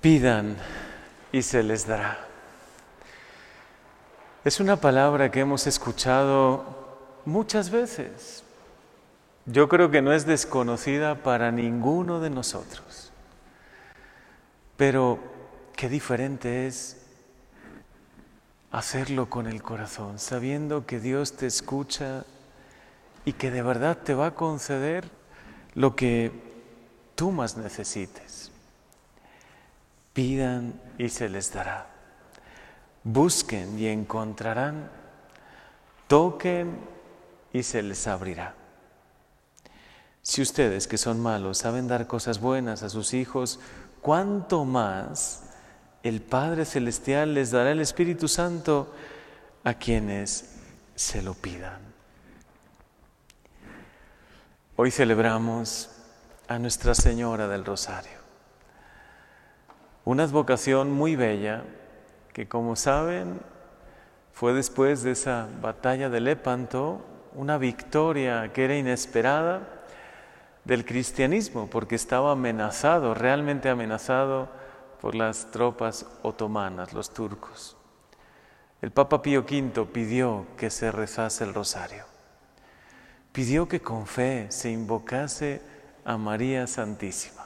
Pidan y se les dará. Es una palabra que hemos escuchado muchas veces. Yo creo que no es desconocida para ninguno de nosotros. Pero qué diferente es hacerlo con el corazón, sabiendo que Dios te escucha y que de verdad te va a conceder lo que tú más necesites. Pidan y se les dará. Busquen y encontrarán. Toquen y se les abrirá. Si ustedes que son malos saben dar cosas buenas a sus hijos, ¿cuánto más el Padre Celestial les dará el Espíritu Santo a quienes se lo pidan? Hoy celebramos a Nuestra Señora del Rosario, una advocación muy bella que como saben fue después de esa batalla de Lepanto una victoria que era inesperada del cristianismo porque estaba amenazado, realmente amenazado por las tropas otomanas, los turcos. El Papa Pío V pidió que se rezase el rosario. Pidió que con fe se invocase a María Santísima.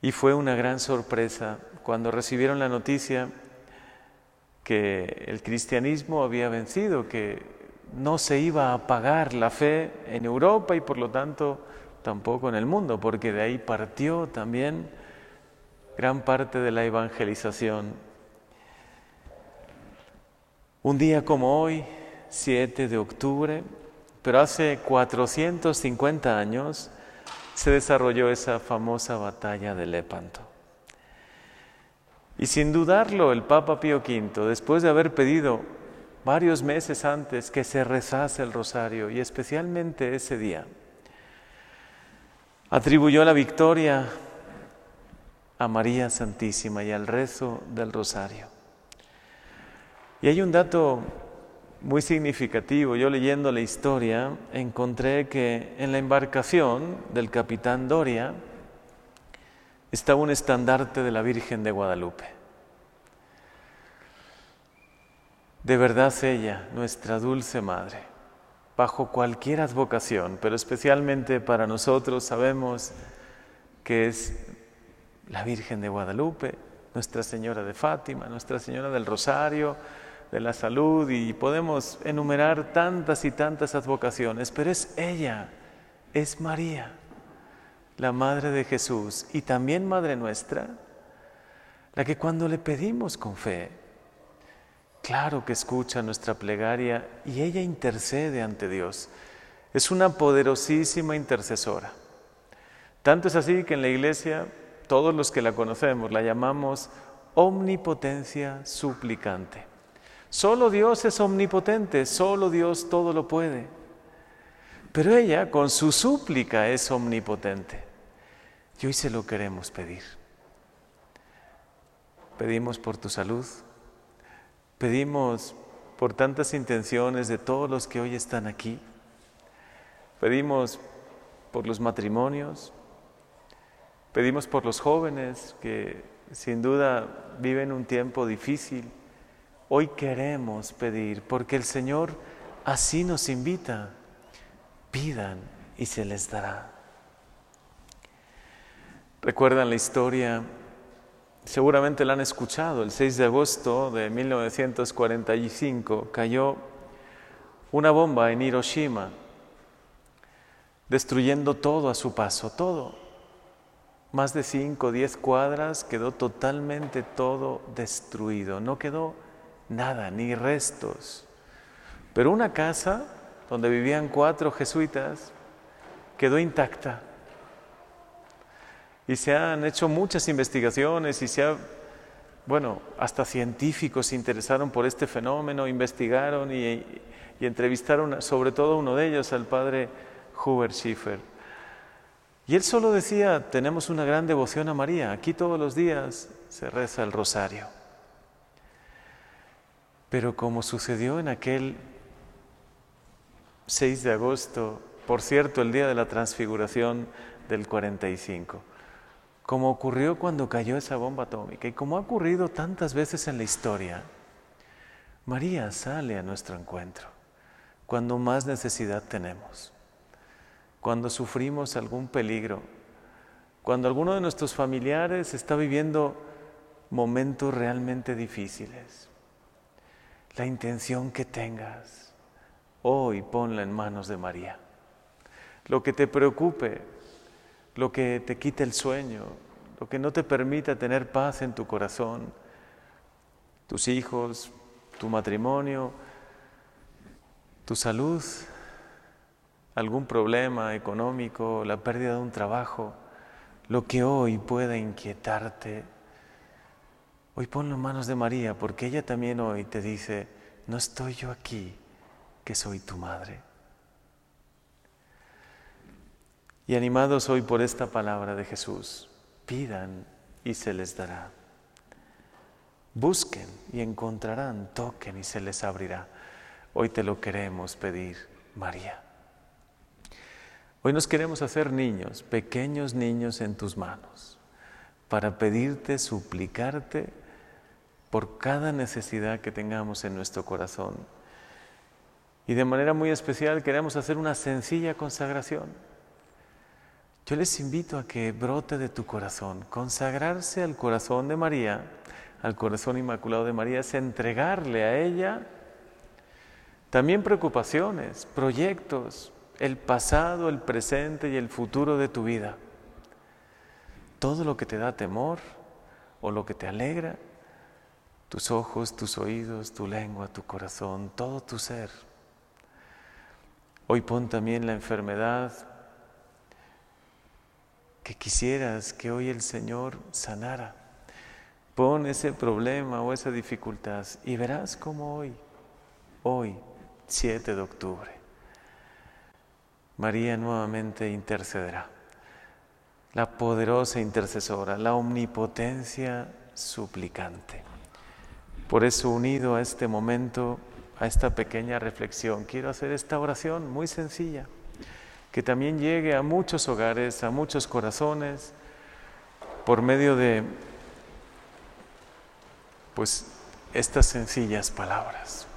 Y fue una gran sorpresa cuando recibieron la noticia que el cristianismo había vencido, que no se iba a apagar la fe en Europa y por lo tanto tampoco en el mundo, porque de ahí partió también gran parte de la evangelización. Un día como hoy, 7 de octubre, pero hace 450 años, se desarrolló esa famosa batalla de Lepanto. Y sin dudarlo, el Papa Pío V, después de haber pedido varios meses antes que se rezase el rosario, y especialmente ese día, atribuyó la victoria a María Santísima y al rezo del rosario. Y hay un dato muy significativo. Yo leyendo la historia encontré que en la embarcación del capitán Doria, estaba un estandarte de la Virgen de Guadalupe. De verdad ella, nuestra dulce Madre, bajo cualquier advocación, pero especialmente para nosotros sabemos que es la Virgen de Guadalupe, Nuestra Señora de Fátima, Nuestra Señora del Rosario, de la Salud, y podemos enumerar tantas y tantas advocaciones, pero es ella, es María la Madre de Jesús y también Madre nuestra, la que cuando le pedimos con fe, claro que escucha nuestra plegaria y ella intercede ante Dios. Es una poderosísima intercesora. Tanto es así que en la iglesia, todos los que la conocemos, la llamamos omnipotencia suplicante. Solo Dios es omnipotente, solo Dios todo lo puede. Pero ella con su súplica es omnipotente. Y hoy se lo queremos pedir. Pedimos por tu salud, pedimos por tantas intenciones de todos los que hoy están aquí, pedimos por los matrimonios, pedimos por los jóvenes que sin duda viven un tiempo difícil. Hoy queremos pedir porque el Señor así nos invita. Pidan y se les dará. Recuerdan la historia, seguramente la han escuchado, el 6 de agosto de 1945 cayó una bomba en Hiroshima, destruyendo todo a su paso, todo. Más de 5 o 10 cuadras quedó totalmente todo destruido, no quedó nada, ni restos. Pero una casa donde vivían cuatro jesuitas quedó intacta y se han hecho muchas investigaciones y se ha, bueno, hasta científicos se interesaron por este fenómeno, investigaron y, entrevistaron sobre todo uno de ellos, al padre Hubert Schiffer. Y él solo decía, tenemos una gran devoción a María, aquí todos los días se reza el rosario. Pero como sucedió en aquel 6 de agosto, por cierto, el día de la transfiguración del 45, como ocurrió cuando cayó esa bomba atómica y como ha ocurrido tantas veces en la historia, María sale a nuestro encuentro cuando más necesidad tenemos, cuando sufrimos algún peligro, cuando alguno de nuestros familiares está viviendo momentos realmente difíciles. La intención que tengas, hoy ponla en manos de María. Lo que te preocupe, lo que te quite el sueño, lo que no te permita tener paz en tu corazón, tus hijos, tu matrimonio, tu salud, algún problema económico, la pérdida de un trabajo, lo que hoy pueda inquietarte, hoy ponlo en manos de María, porque ella también hoy te dice, no estoy yo aquí, que soy tu madre. Y animados hoy por esta palabra de Jesús, pidan y se les dará. Busquen y encontrarán, toquen y se les abrirá. Hoy te lo queremos pedir, María. Hoy nos queremos hacer niños, pequeños niños en tus manos, para pedirte, suplicarte por cada necesidad que tengamos en nuestro corazón. Y de manera muy especial queremos hacer una sencilla consagración yo les invito a que brote de tu corazón. Consagrarse al corazón de María, al corazón inmaculado de María, es entregarle a ella también preocupaciones, proyectos, el pasado, el presente y el futuro de tu vida. Todo lo que te da temor o lo que te alegra, tus ojos, tus oídos, tu lengua, tu corazón, todo tu ser. Hoy pon también la enfermedad, que quisieras que hoy el Señor sanara. Pon ese problema o esa dificultad y verás cómo hoy, hoy, 7 de octubre, María nuevamente intercederá. La poderosa intercesora, la omnipotencia suplicante. Por eso, unido a este momento, a esta pequeña reflexión, quiero hacer esta oración muy sencilla que también llegue a muchos hogares, a muchos corazones, por medio de pues estas sencillas palabras.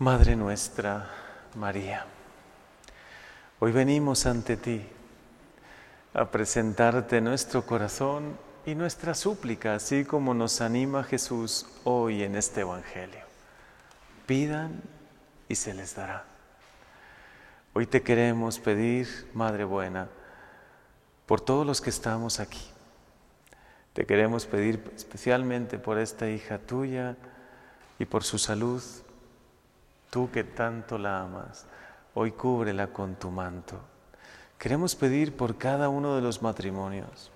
Madre nuestra, María, hoy venimos ante ti a presentarte nuestro corazón y nuestra súplica, así como nos anima Jesús hoy en este Evangelio. Pidan y se les dará. Hoy te queremos pedir, Madre Buena, por todos los que estamos aquí. Te queremos pedir especialmente por esta hija tuya y por su salud, tú que tanto la amas. Hoy cúbrela con tu manto. Queremos pedir por cada uno de los matrimonios,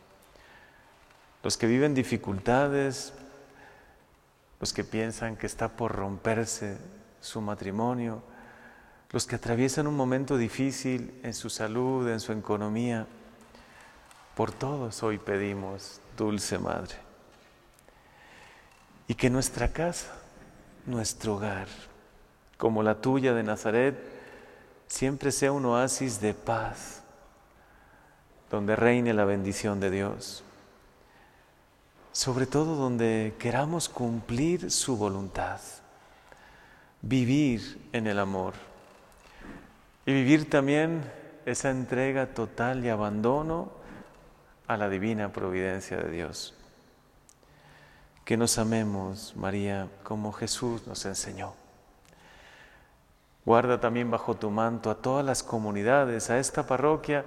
los que viven dificultades, los que piensan que está por romperse su matrimonio, los que atraviesan un momento difícil en su salud, en su economía. Por todos hoy pedimos, dulce Madre. Y que nuestra casa, nuestro hogar, como la tuya de Nazaret, siempre sea un oasis de paz, donde reine la bendición de Dios, sobre todo donde queramos cumplir su voluntad, vivir en el amor y vivir también esa entrega total y abandono a la divina providencia de Dios. Que nos amemos, María, como Jesús nos enseñó. Guarda también bajo tu manto a todas las comunidades, a esta parroquia,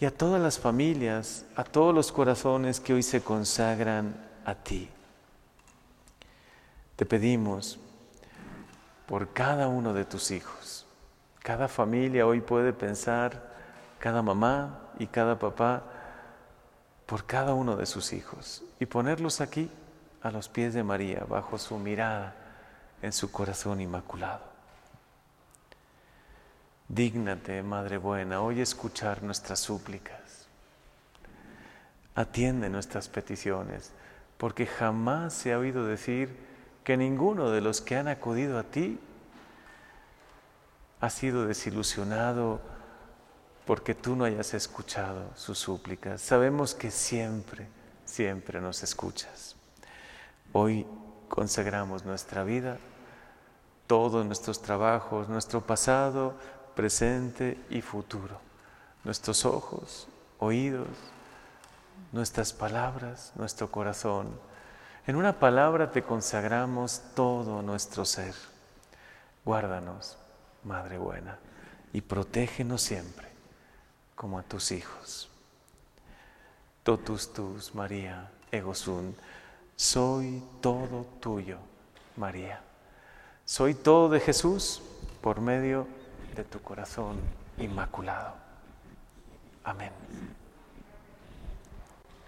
y a todas las familias, a todos los corazones que hoy se consagran a ti. Te pedimos por cada uno de tus hijos. Cada familia hoy puede pensar, cada mamá y cada papá, por cada uno de sus hijos y ponerlos aquí a los pies de María, bajo su mirada, en su corazón inmaculado. Dígnate, Madre Buena, hoy escuchar nuestras súplicas. Atiende nuestras peticiones, porque jamás se ha oído decir que ninguno de los que han acudido a ti ha sido desilusionado porque tú no hayas escuchado sus súplicas. Sabemos que siempre, siempre nos escuchas. Hoy consagramos nuestra vida, todos nuestros trabajos, nuestro pasado, presente y futuro, nuestros ojos, oídos, nuestras palabras, nuestro corazón. En una palabra te consagramos todo nuestro ser. Guárdanos, Madre buena, y protégenos siempre, como a tus hijos. Totus tus, María, ego soy todo tuyo, María. Soy todo de Jesús por medio de tu corazón inmaculado. Amén.